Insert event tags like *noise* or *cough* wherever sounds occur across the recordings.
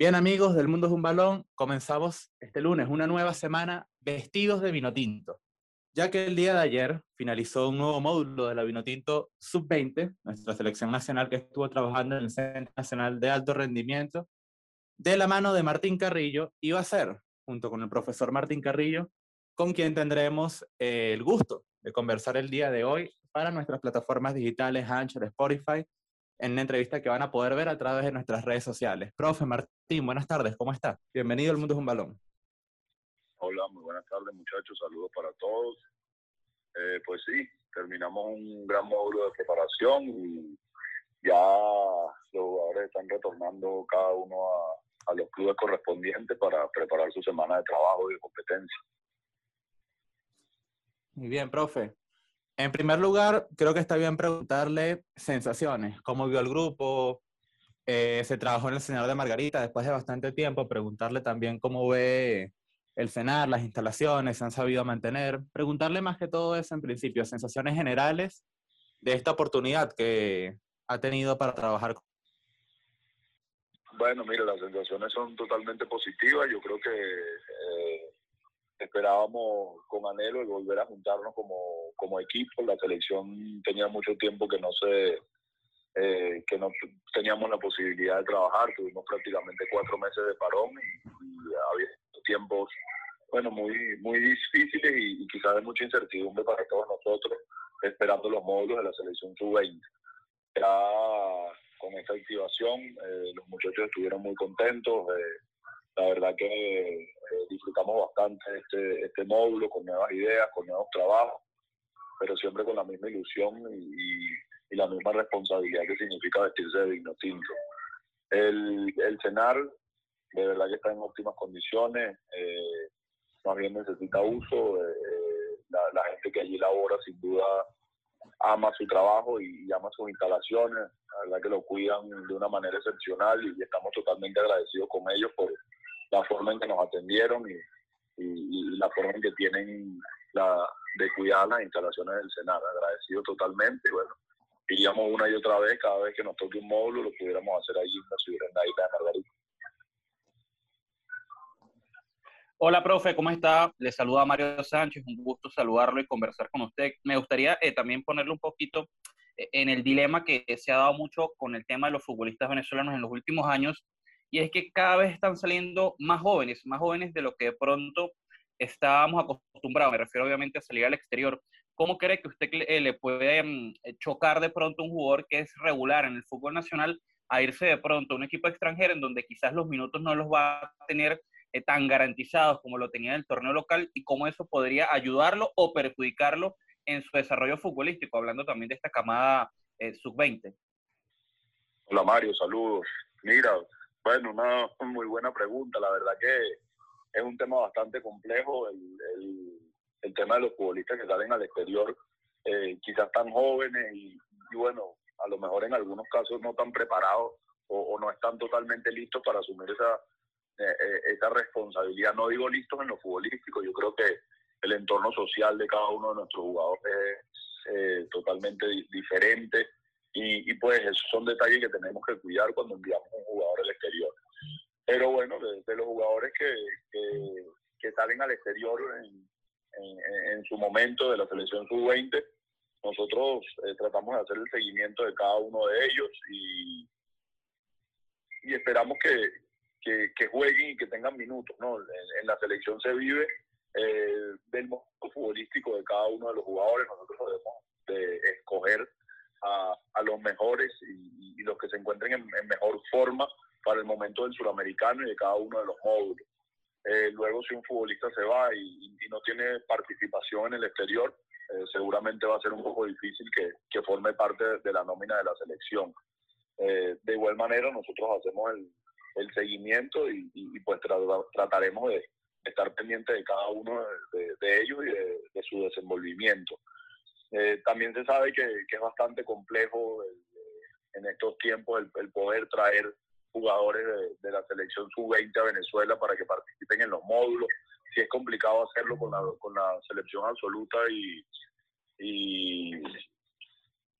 Bien amigos del Mundo es un Balón, comenzamos este lunes una nueva semana vestidos de vino tinto, ya que el día de ayer finalizó un nuevo módulo de la vino tinto sub-20, nuestra selección nacional que estuvo trabajando en el Centro Nacional de Alto Rendimiento, de la mano de Martín Carrillo, y va a ser, junto con el profesor Martín Carrillo, con quien tendremos eh, el gusto de conversar el día de hoy para nuestras plataformas digitales Anchor, Spotify en una entrevista que van a poder ver a través de nuestras redes sociales. Profe Martín, buenas tardes, ¿cómo está? Bienvenido al Mundo es un Balón. Hola, muy buenas tardes muchachos, saludos para todos. Eh, pues sí, terminamos un gran módulo de preparación y ya los jugadores están retornando cada uno a, a los clubes correspondientes para preparar su semana de trabajo y de competencia. Muy bien, profe. En primer lugar, creo que está bien preguntarle sensaciones, cómo vio el grupo, eh, se trabajó en el Señor de Margarita después de bastante tiempo, preguntarle también cómo ve el cenar, las instalaciones, se han sabido mantener, preguntarle más que todo eso en principio, sensaciones generales de esta oportunidad que ha tenido para trabajar. Bueno, mira, las sensaciones son totalmente positivas, yo creo que... Eh esperábamos con anhelo el volver a juntarnos como, como equipo. La selección tenía mucho tiempo que no se eh, que no teníamos la posibilidad de trabajar. Tuvimos prácticamente cuatro meses de parón y, había tiempos bueno muy muy difíciles y, quizás de mucha incertidumbre para todos nosotros esperando los módulos de la selección sub-20. Ya con esta activación eh, los muchachos estuvieron muy contentos. Eh, la verdad que eh, disfrutamos bastante este, este módulo con nuevas ideas, con nuevos trabajos, pero siempre con la misma ilusión y, la misma responsabilidad que significa vestirse de digno tinto. El, el cenar de verdad que está en óptimas condiciones, eh, más bien necesita uso, eh, la, gente que allí labora sin duda ama su trabajo y, y, ama sus instalaciones, la verdad que lo cuidan de una manera excepcional y estamos totalmente agradecidos con ellos por, la forma en que nos atendieron y, la forma en que tienen la, de cuidar las instalaciones del Senado. Agradecido totalmente. Bueno, iríamos una y otra vez, cada vez que nos toque un módulo, lo pudiéramos hacer allí en la ciudad de Margarita. Hola, profe, ¿cómo está? Le saluda Mario Sánchez, un gusto saludarlo y conversar con usted. Me gustaría eh, también ponerle un poquito eh, en el dilema que se ha dado mucho con el tema de los futbolistas venezolanos en los últimos años y es que cada vez están saliendo más jóvenes, más jóvenes de lo que de pronto estábamos acostumbrados, me refiero obviamente a salir al exterior. ¿Cómo cree que usted eh, le puede mm, eh, chocar de pronto un jugador que es regular en el fútbol nacional a irse de pronto a un equipo extranjero en donde quizás los minutos no los va a tener eh, tan garantizados como lo tenía en el torneo local y cómo eso podría ayudarlo o perjudicarlo en su desarrollo futbolístico, hablando también de esta camada sub-20? Hola Mario, saludos. Mira, bueno, una muy buena pregunta. La verdad que es un tema bastante complejo el, el, tema de los futbolistas que salen al exterior, eh, quizás tan jóvenes y, bueno, a lo mejor en algunos casos no tan preparados o, no están totalmente listos para asumir esa, eh, eh, esa responsabilidad. No digo listos en lo futbolístico, yo creo que el entorno social de cada uno de nuestros jugadores es totalmente diferente y, pues esos son detalles que tenemos que cuidar cuando enviamos un jugador al exterior. Pero bueno, de, los jugadores que, que, salen al exterior en, en, su momento de la selección sub-20, nosotros eh, tratamos de hacer el seguimiento de cada uno de ellos y, y esperamos que, que, que, jueguen y que tengan minutos. ¿no? En, la selección se vive eh, del modo futbolístico de cada uno de los jugadores. Nosotros debemos de escoger a, a los mejores y, los que se encuentren en, mejor forma para el momento del suramericano y de cada uno de los módulos. Eh, luego, si un futbolista se va y, no tiene participación en el exterior, eh, seguramente va a ser un poco difícil que, que forme parte de, la nómina de la selección. Eh, de igual manera, nosotros hacemos el, seguimiento y, pues trataremos de estar pendientes de cada uno de, ellos y de, su desenvolvimiento. También se sabe que, es bastante complejo en estos tiempos el, poder traer jugadores de, la selección sub-20 a Venezuela para que participen en los módulos. Si es complicado hacerlo con la, con la selección absoluta y, y,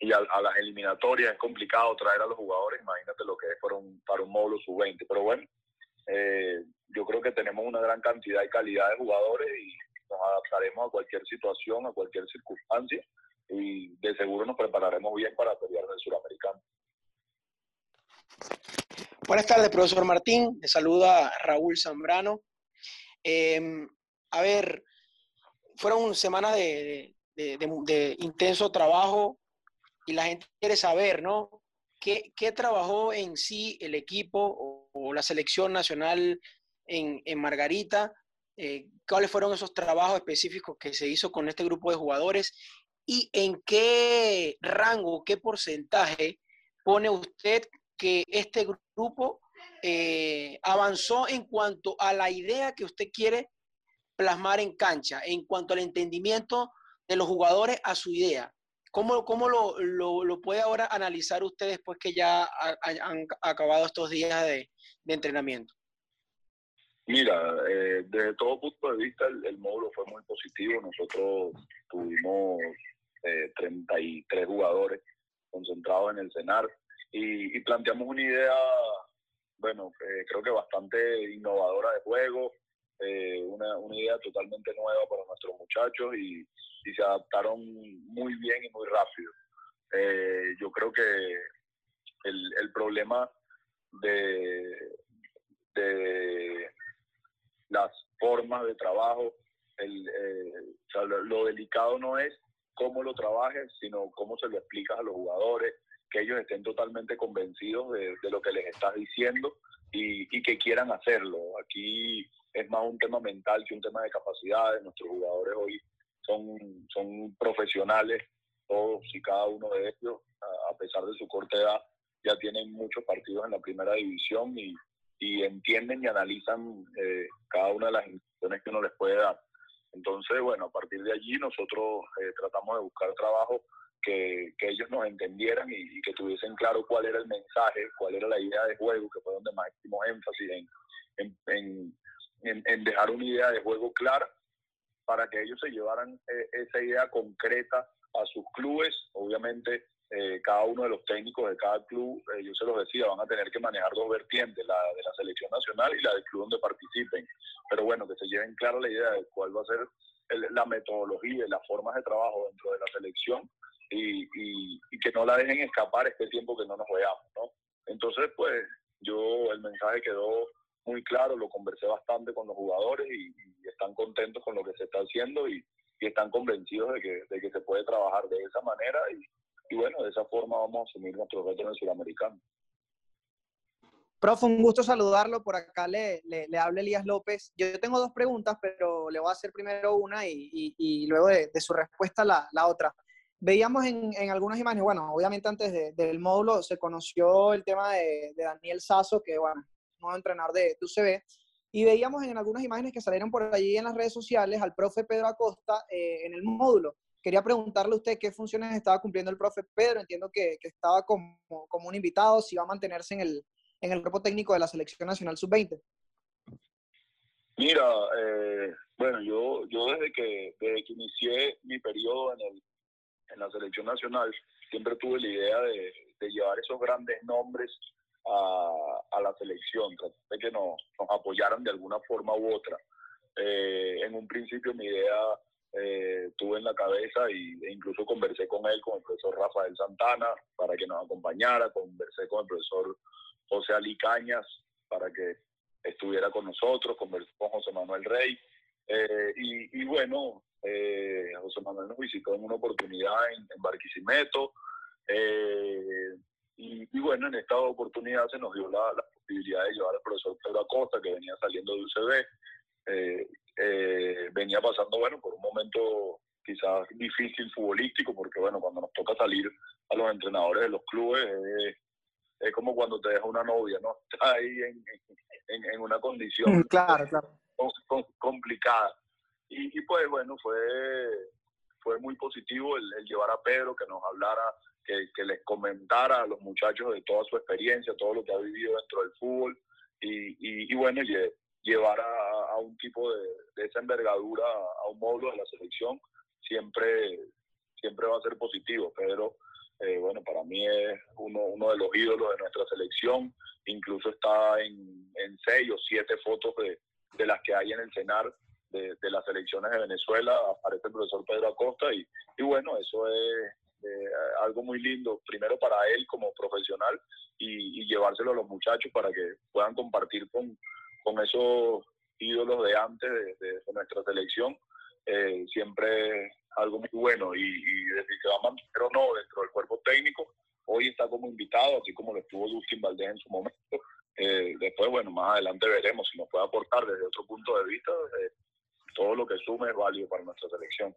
y a, las eliminatorias es complicado traer a los jugadores. Imagínate lo que es para un, para un módulo sub-20. Pero bueno, eh, yo creo que tenemos una gran cantidad y calidad de jugadores y nos adaptaremos a cualquier situación, a cualquier circunstancia y de seguro nos prepararemos bien para pelear en el suramericano. Buenas tardes, profesor Martín. Le saluda Raúl Zambrano. Em, a ver, fueron semanas de, intenso trabajo y la gente quiere saber, ¿no? ¿Qué, trabajó en sí el equipo o, la selección nacional en, Margarita? Eh, ¿Cuáles fueron esos trabajos específicos que se hizo con este grupo de jugadores? ¿Y en qué rango, qué porcentaje pone usted que este grupo eh, avanzó en cuanto a la idea que usted quiere plasmar en cancha, en cuanto al entendimiento de los jugadores a su idea. ¿Cómo, cómo lo, lo, puede ahora analizar usted después que ya han acabado estos días de, de entrenamiento? Mira, eh, desde todo punto de vista el, módulo fue muy positivo. Nosotros tuvimos eh, 33 jugadores concentrados en el CENAR y, planteamos una idea, bueno, eh, creo que bastante innovadora de juego, eh, una, una, idea totalmente nueva para nuestros muchachos y, y se adaptaron muy bien y muy rápido. Eh, yo creo que el, el problema de, de, las formas de trabajo, el, lo delicado no es cómo lo trabajes, sino cómo se lo explicas a los jugadores, que ellos estén totalmente convencidos de, lo que les estás diciendo y, que quieran hacerlo. Aquí es más un tema mental que un tema de capacidades. Nuestros jugadores hoy son, son profesionales, todos y cada uno de ellos, a, pesar de su corta edad, ya tienen muchos partidos en la primera división y, entienden y analizan eh, cada una de las instrucciones que uno les puede dar. Entonces, bueno, a partir de allí nosotros eh, tratamos de buscar trabajo que, ellos nos entendieran y, que tuviesen claro cuál era el mensaje, cuál era la idea de juego, que fue donde más énfasis en, en, dejar una idea de juego clara para que ellos se llevaran eh, esa idea concreta a sus clubes. Obviamente, eh, cada uno de los técnicos de cada club, eh, yo se los decía, van a tener que manejar dos vertientes, la de la selección nacional y la del club donde participen. Pero bueno, que se lleven clara la idea de cuál va a ser la metodología y las formas de trabajo dentro de la selección y, que no la dejen escapar este tiempo que no nos veamos, ¿no? Entonces, pues yo el mensaje quedó muy claro, lo conversé bastante con los jugadores y, están contentos con lo que se está haciendo y, están convencidos de que, de que se puede trabajar de esa manera y, bueno, de esa forma vamos a asumir nuestro reto en el sudamericano. Profe, un gusto saludarlo. Por acá le, le, habla Elías López. Yo tengo dos preguntas, pero le voy a hacer primero una y, luego de, de, su respuesta la, la otra. Veíamos en, en, algunas imágenes, bueno, obviamente antes del módulo se conoció el tema de, Daniel Sasso, que bueno, nuevo entrenador de, UCB, y veíamos en algunas imágenes que salieron por allí en las redes sociales al profe Pedro Acosta eh, en el módulo. Quería preguntarle a usted qué funciones estaba cumpliendo el profe Pedro. Entiendo que, que estaba como, como, un invitado, si va a mantenerse en el, en el grupo técnico de la Selección Nacional Sub-20. Mira, eh, bueno, yo, yo desde, que, desde que inicié mi periodo en el, en la selección nacional, siempre tuve la idea de, llevar esos grandes nombres a, la selección, de que nos, apoyaran de alguna forma u otra. Eh, en un principio mi idea eh, tuve en la cabeza y, e incluso conversé con él, con el profesor Rafael Santana, para que nos acompañara, conversé con el profesor José Ali Cañas para que estuviera con nosotros, conversé con José Manuel Rey. Eh, y, bueno, eh, José Manuel nos visitó en una oportunidad en, Barquisimeto. Eh, y, bueno, en esta oportunidad se nos dio la, posibilidad de llevar al profesor Pedro Acosta, que venía saliendo de UCB. Eh, venía pasando, bueno, por un momento quizás difícil futbolístico, porque bueno, cuando nos toca salir a los entrenadores de los clubes, es como cuando te deja una novia, ¿no? *laughs* Está ahí en, en, una condición claro, claro. complicada. Y, pues bueno, fue, fue muy positivo el, llevar a Pedro, que nos hablara, que, que, les comentara a los muchachos de toda su experiencia, todo lo que ha vivido dentro del fútbol. Y, y, bueno, llevar a, un tipo de, de, esa envergadura a un módulo de la selección siempre, siempre va a ser positivo. Pedro, eh, bueno, para mí es uno, uno de los ídolos de nuestra selección, incluso está en en, seis o siete fotos de, de, las que hay en el CENAR de, de, las elecciones de Venezuela, aparece el profesor Pedro Acosta y, y bueno, eso es eh, algo muy lindo, primero para él como profesional y, y, llevárselo a los muchachos para que puedan compartir con, con esos ídolos de antes de, nuestra selección. Eh, siempre algo muy bueno y, y que va a mantener o no dentro del cuerpo técnico, hoy está como invitado, así como lo estuvo Dustin Valdés en su momento. Eh, después, bueno, más adelante veremos si nos puede aportar desde otro punto de vista. Eh, todo lo que sume es válido para nuestra selección.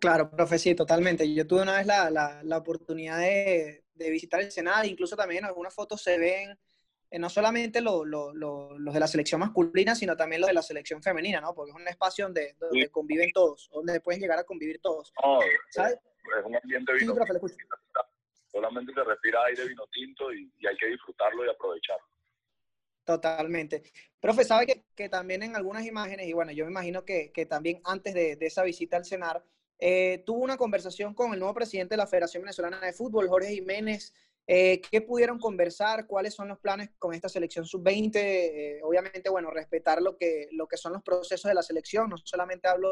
Claro, profe, sí, totalmente. Yo tuve una vez la, la, la oportunidad de, de, visitar el Senado, incluso también en algunas fotos se ven eh, no solamente los de la selección masculina, sino también los de la selección femenina, ¿no? Porque es un espacio donde, donde conviven todos, donde pueden llegar a convivir todos. ¿sabes? Es un ambiente vino sí, profe, Solamente se respira aire vino tinto y, y hay que disfrutarlo y aprovecharlo. Totalmente. Profe, sabe que, que, también en algunas imágenes, y bueno, yo me imagino que, que también antes de, de, esa visita al CENAR, eh, tuvo una conversación con el nuevo presidente de la Federación Venezolana de Fútbol, Jorge Jiménez. Eh, ¿Qué pudieron conversar? ¿Cuáles son los planes con esta selección sub-20? Eh, obviamente, bueno, respetar lo que, lo que son los procesos de la selección. No solamente hablo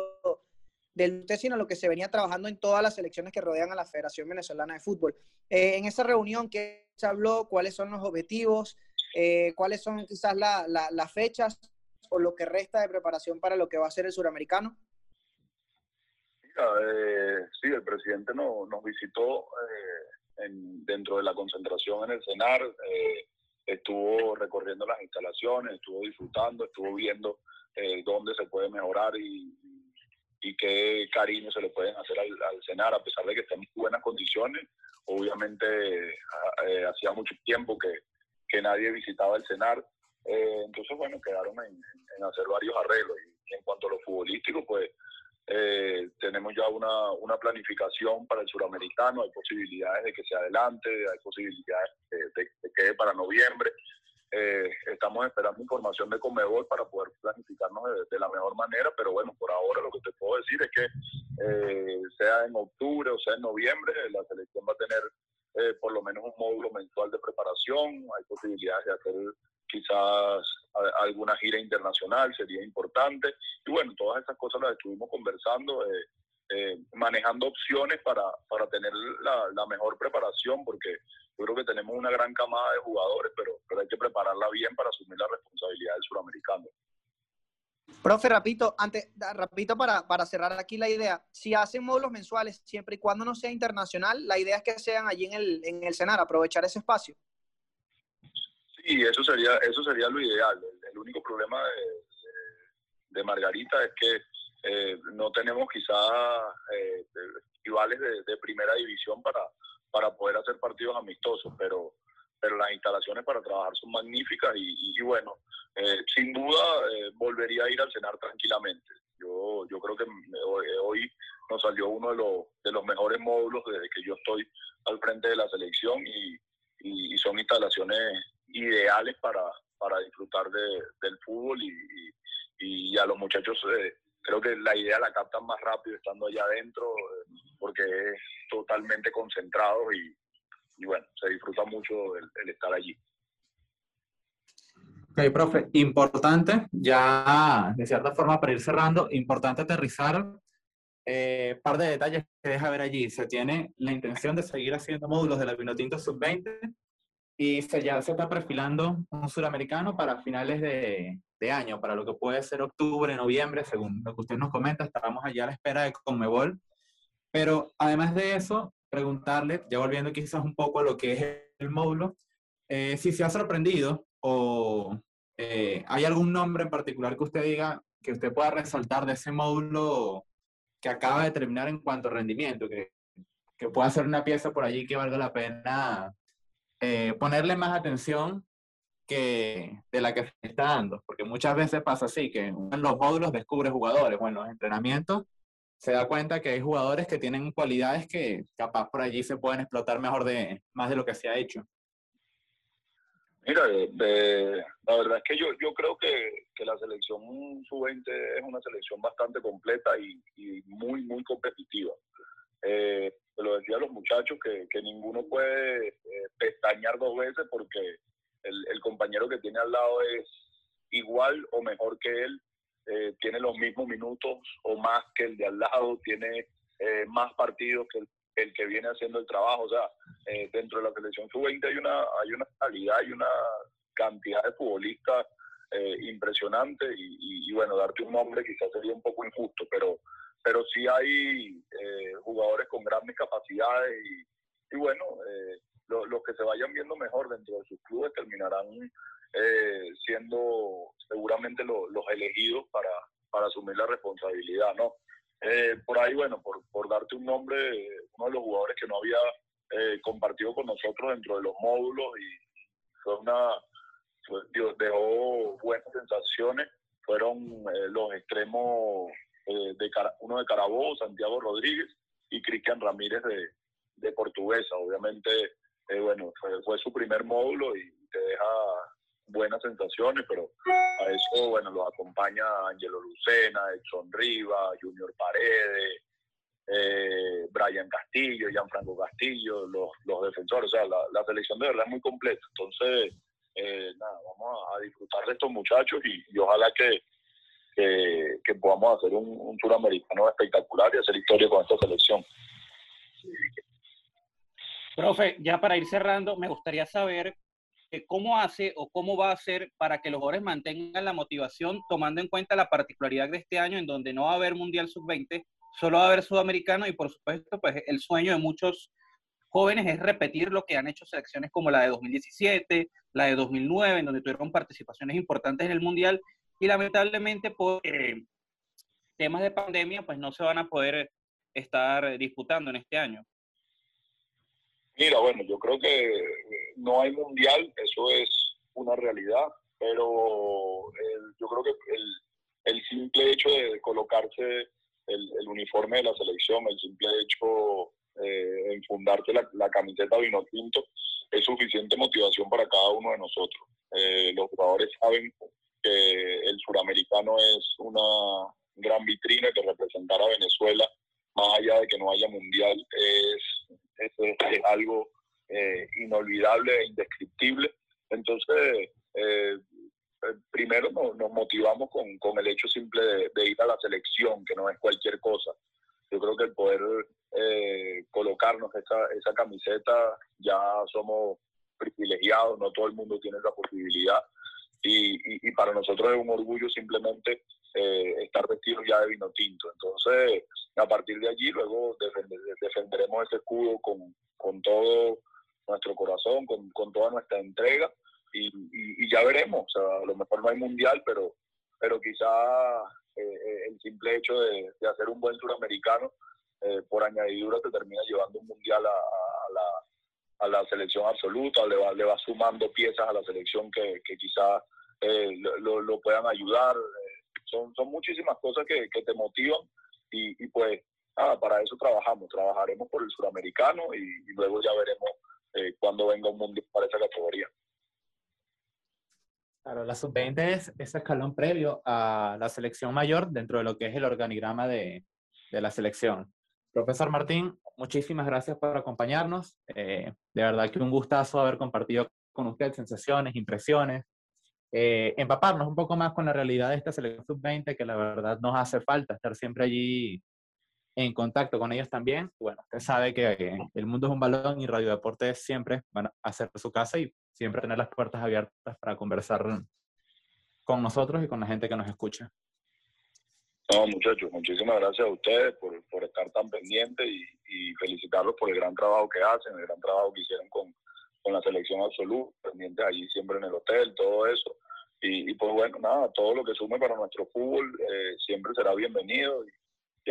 del usted, sino lo que se venía trabajando en todas las selecciones que rodean a la Federación Venezolana de Fútbol. En esa reunión, ¿qué se habló? ¿Cuáles son los objetivos? Eh, cuáles son quizás la, la, las fechas o lo que resta de preparación para lo que va a ser el suramericano? Eh, sí, el presidente no, nos visitó eh, en, dentro de la concentración en el CENAR, estuvo recorriendo las instalaciones, estuvo disfrutando, estuvo viendo dónde se puede mejorar y, y, qué cariño se le pueden hacer al, al CENAR, a pesar de que está en buenas condiciones. Obviamente hacía mucho tiempo que, que nadie visitaba el CENAR. Eh, entonces, bueno, quedaron en, hacer varios arreglos. Y, en cuanto a lo futbolístico, pues eh, tenemos ya una, una, planificación para el suramericano, hay posibilidades de que se adelante, hay posibilidades de, de que quede para noviembre. Eh, estamos esperando información de Comebol para poder planificarnos de, de, la mejor manera, pero bueno, por ahora lo que te puedo decir es que eh, sea en octubre o sea en noviembre, la selección va a tener eh, por lo menos un módulo mensual de preparación, hay posibilidades de hacer quizás alguna gira internacional, sería importante. Y bueno, todas esas cosas las estuvimos conversando, eh, eh, manejando opciones para, para tener la, la, mejor preparación, porque yo creo que tenemos una gran camada de jugadores, pero, pero hay que prepararla bien para asumir la responsabilidad del suramericano. Profe, rapito, antes, rapito para, para cerrar aquí la idea, si hacen módulos mensuales, siempre y cuando no sea internacional, la idea es que sean allí en el, en el CENAR, aprovechar ese espacio. Sí, eso sería, eso sería lo ideal. El, único problema de, de, Margarita es que eh, no tenemos quizás eh, rivales de, de, primera división para, para poder hacer partidos amistosos, pero pero las instalaciones para trabajar son magníficas y, bueno, eh, sin duda eh, volvería a ir al cenar tranquilamente. Yo, yo creo que hoy, nos salió uno de los, de los mejores módulos desde que yo estoy al frente de la selección y, y son instalaciones ideales para, para disfrutar de, del fútbol y, y, a los muchachos eh, creo que la idea la captan más rápido estando allá adentro porque es totalmente concentrado y, y bueno, se disfruta mucho el, el estar allí. Ok, profe, importante, ya de cierta forma para ir cerrando, importante aterrizar eh, par de detalles que deja ver allí. Se tiene la intención de seguir haciendo módulos de la Vinotinto Sub-20 y se, ya se está perfilando un suramericano para finales de, de, año, para lo que puede ser octubre, noviembre, según lo que usted nos comenta. Estábamos allá a la espera de Conmebol. Pero además de eso, preguntarle, ya volviendo quizás un poco a lo que es el módulo, eh, si se ha sorprendido o eh, hay algún nombre en particular que usted diga que usted pueda resaltar de ese módulo que acaba de terminar en cuanto a rendimiento, que, que pueda ser una pieza por allí que valga la pena eh, ponerle más atención que de la que se está dando, porque muchas veces pasa así, que en los módulos descubre jugadores, bueno, los entrenamientos se da cuenta que hay jugadores que tienen cualidades que capaz por allí se pueden explotar mejor de más de lo que se ha hecho. Mira, de, la verdad es que yo, yo creo que, que la selección sub-20 es una selección bastante completa y, y muy, muy competitiva. Eh, te lo decía a los muchachos que, que ninguno puede eh, pestañear dos veces porque el, el compañero que tiene al lado es igual o mejor que él, eh, tiene los mismos minutos o más que el de al lado, tiene eh, más partidos que el, que viene haciendo el trabajo. O sea, eh, dentro de la selección sub-20 hay una, hay una calidad y una cantidad de futbolistas impresionante y, bueno, darte un nombre quizás sería un poco injusto, pero, pero sí hay jugadores con grandes capacidades y, bueno, los que se vayan viendo mejor dentro de sus clubes terminarán eh, siendo seguramente los elegidos para, para asumir la responsabilidad, ¿no? Eh, por ahí, bueno, por, por darte un nombre, uno de los jugadores que no había eh, compartido con nosotros dentro de los módulos y fue una, dejó buenas sensaciones, fueron los extremos de uno de Carabobo, Santiago Rodríguez y Cristian Ramírez de, de Portuguesa. Obviamente, bueno, fue, fue, su primer módulo y te deja buenas sensaciones, pero a eso, bueno, los acompaña Angelo Lucena, Edson Riva, Junior Paredes, eh, Brian Castillo, Gianfranco Castillo, los, los defensores, o sea, la, selección de verdad es muy completa. Entonces, eh, nada, vamos a, disfrutar de estos muchachos y, ojalá que, que, podamos hacer un, un suramericano espectacular y hacer historia con esta selección. Profe, ya para ir cerrando, me gustaría saber cómo hace o cómo va a hacer para que los jugadores mantengan la motivación tomando en cuenta la particularidad de este año en donde no va a haber Mundial Sub-20, solo va a haber Sudamericano y por supuesto pues el sueño de muchos jóvenes es repetir lo que han hecho selecciones como la de 2017, la de 2009, en donde tuvieron participaciones importantes en el Mundial y lamentablemente por eh, temas de pandemia pues no se van a poder estar disputando en este año. Mira, bueno, yo creo que no hay mundial, eso es una realidad, pero yo creo que el, simple hecho de colocarse el, uniforme de la selección, el simple hecho de enfundarte la, la camiseta vino tinto, es suficiente motivación para cada uno de nosotros. Eh, los jugadores saben que el suramericano es una gran vitrina que representar a Venezuela, más allá de que no haya mundial, es es, algo eh, inolvidable e indescriptible. Entonces, eh, eh, primero nos, motivamos con, con, el hecho simple de, ir a la selección, que no es cualquier cosa. Yo creo que el poder colocarnos esa, esa camiseta, ya somos privilegiados, no todo el mundo tiene esa posibilidad. Y, y, para nosotros es un orgullo simplemente estar vestidos ya de vino tinto. Entonces, a partir de allí luego defenderemos ese escudo con, con, todo nuestro corazón, con, con toda nuestra entrega y, y, ya veremos. O sea, a lo mejor no hay mundial, pero, pero quizá eh, eh, el simple hecho de, de, hacer un buen suramericano eh, por añadidura te termina llevando un mundial a, la, a la selección absoluta, le va, le va sumando piezas a la selección que, que quizá lo, lo, puedan ayudar. son, son muchísimas cosas que, que te motivan y, pues para eso trabajamos, trabajaremos por el suramericano y, luego ya veremos eh, cuando venga un mundial para esa categoría. Claro, la sub-20 es ese escalón previo a la selección mayor dentro de lo que es el organigrama de, de la selección. Profesor Martín, muchísimas gracias por acompañarnos. Eh, de verdad que un gustazo haber compartido con usted sensaciones, impresiones, eh, empaparnos un poco más con la realidad de esta selección sub-20, que la verdad nos hace falta estar siempre allí en contacto con ellos también. Bueno, usted sabe que el mundo es un balón y Radio Deportes siempre van a hacer su casa y siempre tener las puertas abiertas para conversar con nosotros y con la gente que nos escucha. No, muchachos, muchísimas gracias a ustedes por, por estar tan pendientes y, y, felicitarlos por el gran trabajo que hacen, el gran trabajo que hicieron con, con la selección absoluta, pendientes allí siempre en el hotel, todo eso. Y, pues bueno, nada, todo lo que sume para nuestro fútbol eh, siempre será bienvenido y,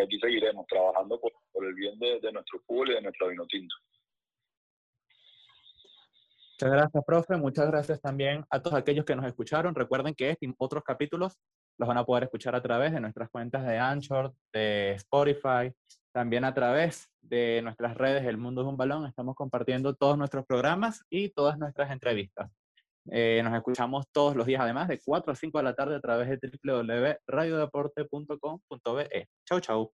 aquí seguiremos trabajando por, el bien de, nuestro fútbol y de nuestro vino tinto. Muchas gracias, profe. Muchas gracias también a todos aquellos que nos escucharon. Recuerden que este y otros capítulos los van a poder escuchar a través de nuestras cuentas de Anchor, de Spotify, también a través de nuestras redes El Mundo es un Balón. Estamos compartiendo todos nuestros programas y todas nuestras entrevistas. Eh, nos escuchamos todos los días, además, de 4 a 5 de la tarde a través de www.radiodeporte.com.be. Chau, chau.